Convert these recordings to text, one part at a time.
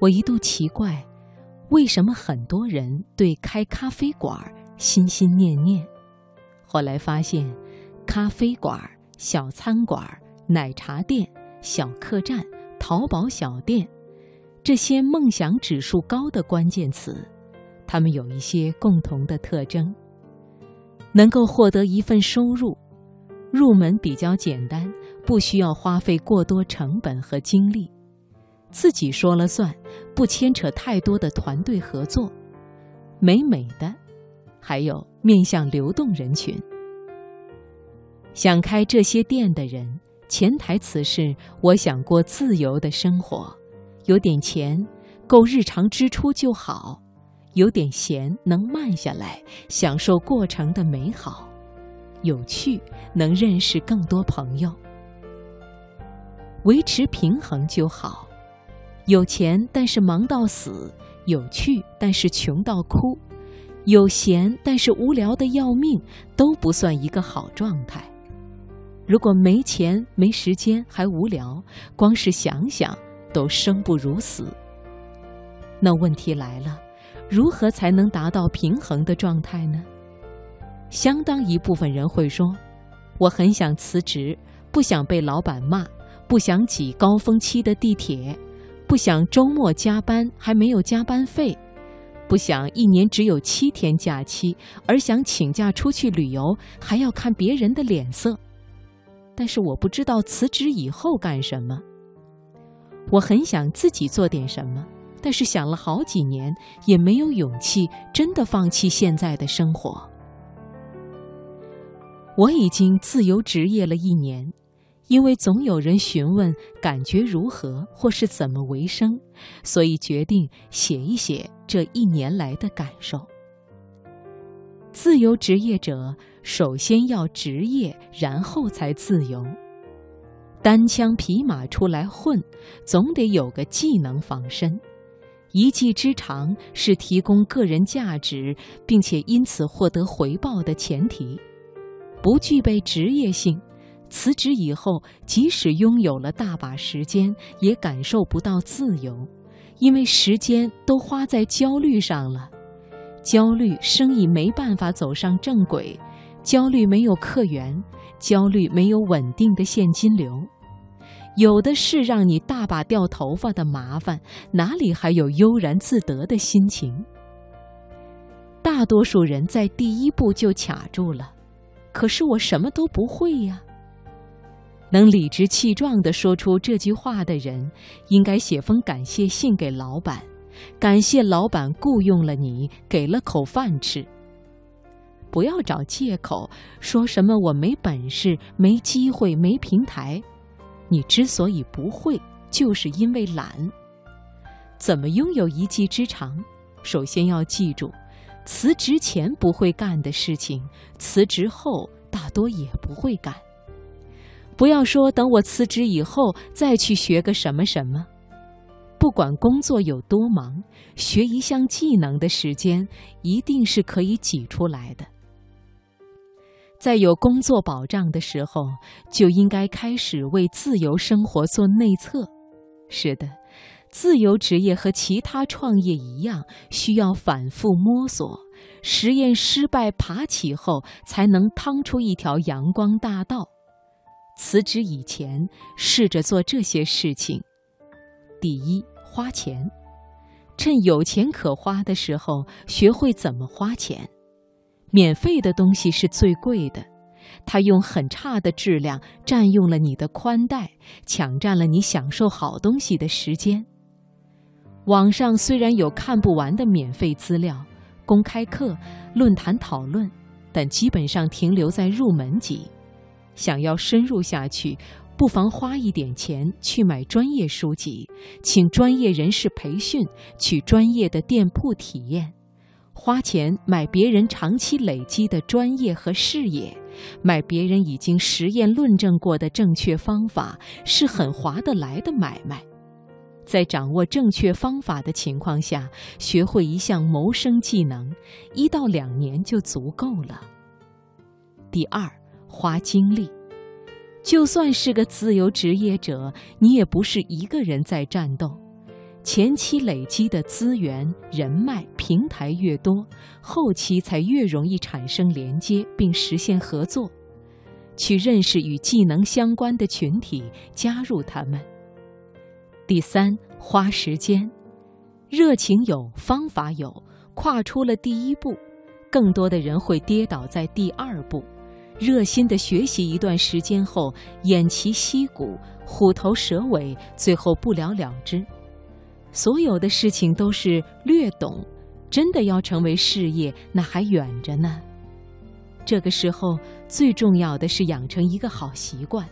我一度奇怪，为什么很多人对开咖啡馆心心念念。后来发现，咖啡馆、小餐馆、奶茶店、小客栈、淘宝小店，这些梦想指数高的关键词，它们有一些共同的特征：能够获得一份收入，入门比较简单，不需要花费过多成本和精力，自己说了算，不牵扯太多的团队合作，美美的。还有面向流动人群，想开这些店的人，潜台词是：我想过自由的生活，有点钱够日常支出就好，有点闲能慢下来享受过程的美好，有趣能认识更多朋友，维持平衡就好，有钱但是忙到死，有趣但是穷到哭。有闲但是无聊的要命，都不算一个好状态。如果没钱、没时间还无聊，光是想想都生不如死。那问题来了，如何才能达到平衡的状态呢？相当一部分人会说：“我很想辞职，不想被老板骂，不想挤高峰期的地铁，不想周末加班还没有加班费。”不想一年只有七天假期，而想请假出去旅游，还要看别人的脸色。但是我不知道辞职以后干什么。我很想自己做点什么，但是想了好几年，也没有勇气真的放弃现在的生活。我已经自由职业了一年。因为总有人询问感觉如何，或是怎么为生，所以决定写一写这一年来的感受。自由职业者首先要职业，然后才自由。单枪匹马出来混，总得有个技能防身。一技之长是提供个人价值，并且因此获得回报的前提。不具备职业性。辞职以后，即使拥有了大把时间，也感受不到自由，因为时间都花在焦虑上了。焦虑，生意没办法走上正轨；焦虑，没有客源；焦虑，没有稳定的现金流。有的是让你大把掉头发的麻烦，哪里还有悠然自得的心情？大多数人在第一步就卡住了。可是我什么都不会呀。能理直气壮地说出这句话的人，应该写封感谢信给老板，感谢老板雇佣了你，给了口饭吃。不要找借口，说什么我没本事、没机会、没平台。你之所以不会，就是因为懒。怎么拥有一技之长？首先要记住，辞职前不会干的事情，辞职后大多也不会干。不要说等我辞职以后再去学个什么什么，不管工作有多忙，学一项技能的时间一定是可以挤出来的。在有工作保障的时候，就应该开始为自由生活做内测。是的，自由职业和其他创业一样，需要反复摸索，实验失败爬起后，才能趟出一条阳光大道。辞职以前，试着做这些事情：第一，花钱，趁有钱可花的时候，学会怎么花钱。免费的东西是最贵的，它用很差的质量占用了你的宽带，抢占了你享受好东西的时间。网上虽然有看不完的免费资料、公开课、论坛讨论，但基本上停留在入门级。想要深入下去，不妨花一点钱去买专业书籍，请专业人士培训，去专业的店铺体验，花钱买别人长期累积的专业和视野，买别人已经实验论证过的正确方法，是很划得来的买卖。在掌握正确方法的情况下，学会一项谋生技能，一到两年就足够了。第二。花精力，就算是个自由职业者，你也不是一个人在战斗。前期累积的资源、人脉、平台越多，后期才越容易产生连接并实现合作。去认识与技能相关的群体，加入他们。第三，花时间，热情有，方法有，跨出了第一步，更多的人会跌倒在第二步。热心的学习一段时间后，偃旗息鼓，虎头蛇尾，最后不了了之。所有的事情都是略懂，真的要成为事业，那还远着呢。这个时候，最重要的是养成一个好习惯。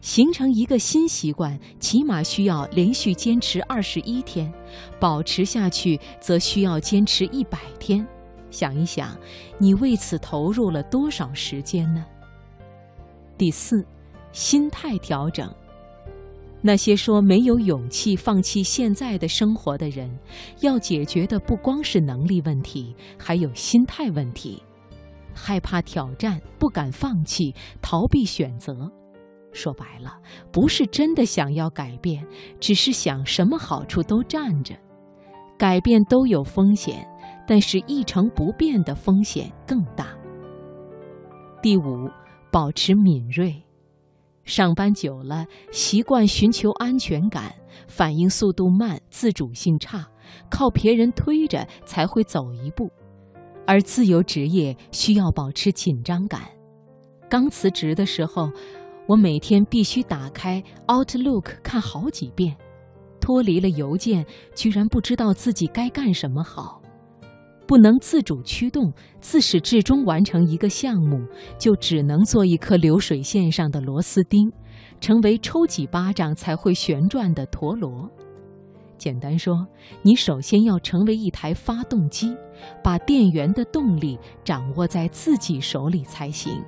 形成一个新习惯，起码需要连续坚持二十一天，保持下去则需要坚持一百天。想一想，你为此投入了多少时间呢？第四，心态调整。那些说没有勇气放弃现在的生活的人，要解决的不光是能力问题，还有心态问题。害怕挑战，不敢放弃，逃避选择。说白了，不是真的想要改变，只是想什么好处都占着。改变都有风险，但是一成不变的风险更大。第五，保持敏锐。上班久了，习惯寻求安全感，反应速度慢，自主性差，靠别人推着才会走一步。而自由职业需要保持紧张感。刚辞职的时候，我每天必须打开 Outlook 看好几遍，脱离了邮件，居然不知道自己该干什么好。不能自主驱动，自始至终完成一个项目，就只能做一颗流水线上的螺丝钉，成为抽几巴掌才会旋转的陀螺。简单说，你首先要成为一台发动机，把电源的动力掌握在自己手里才行。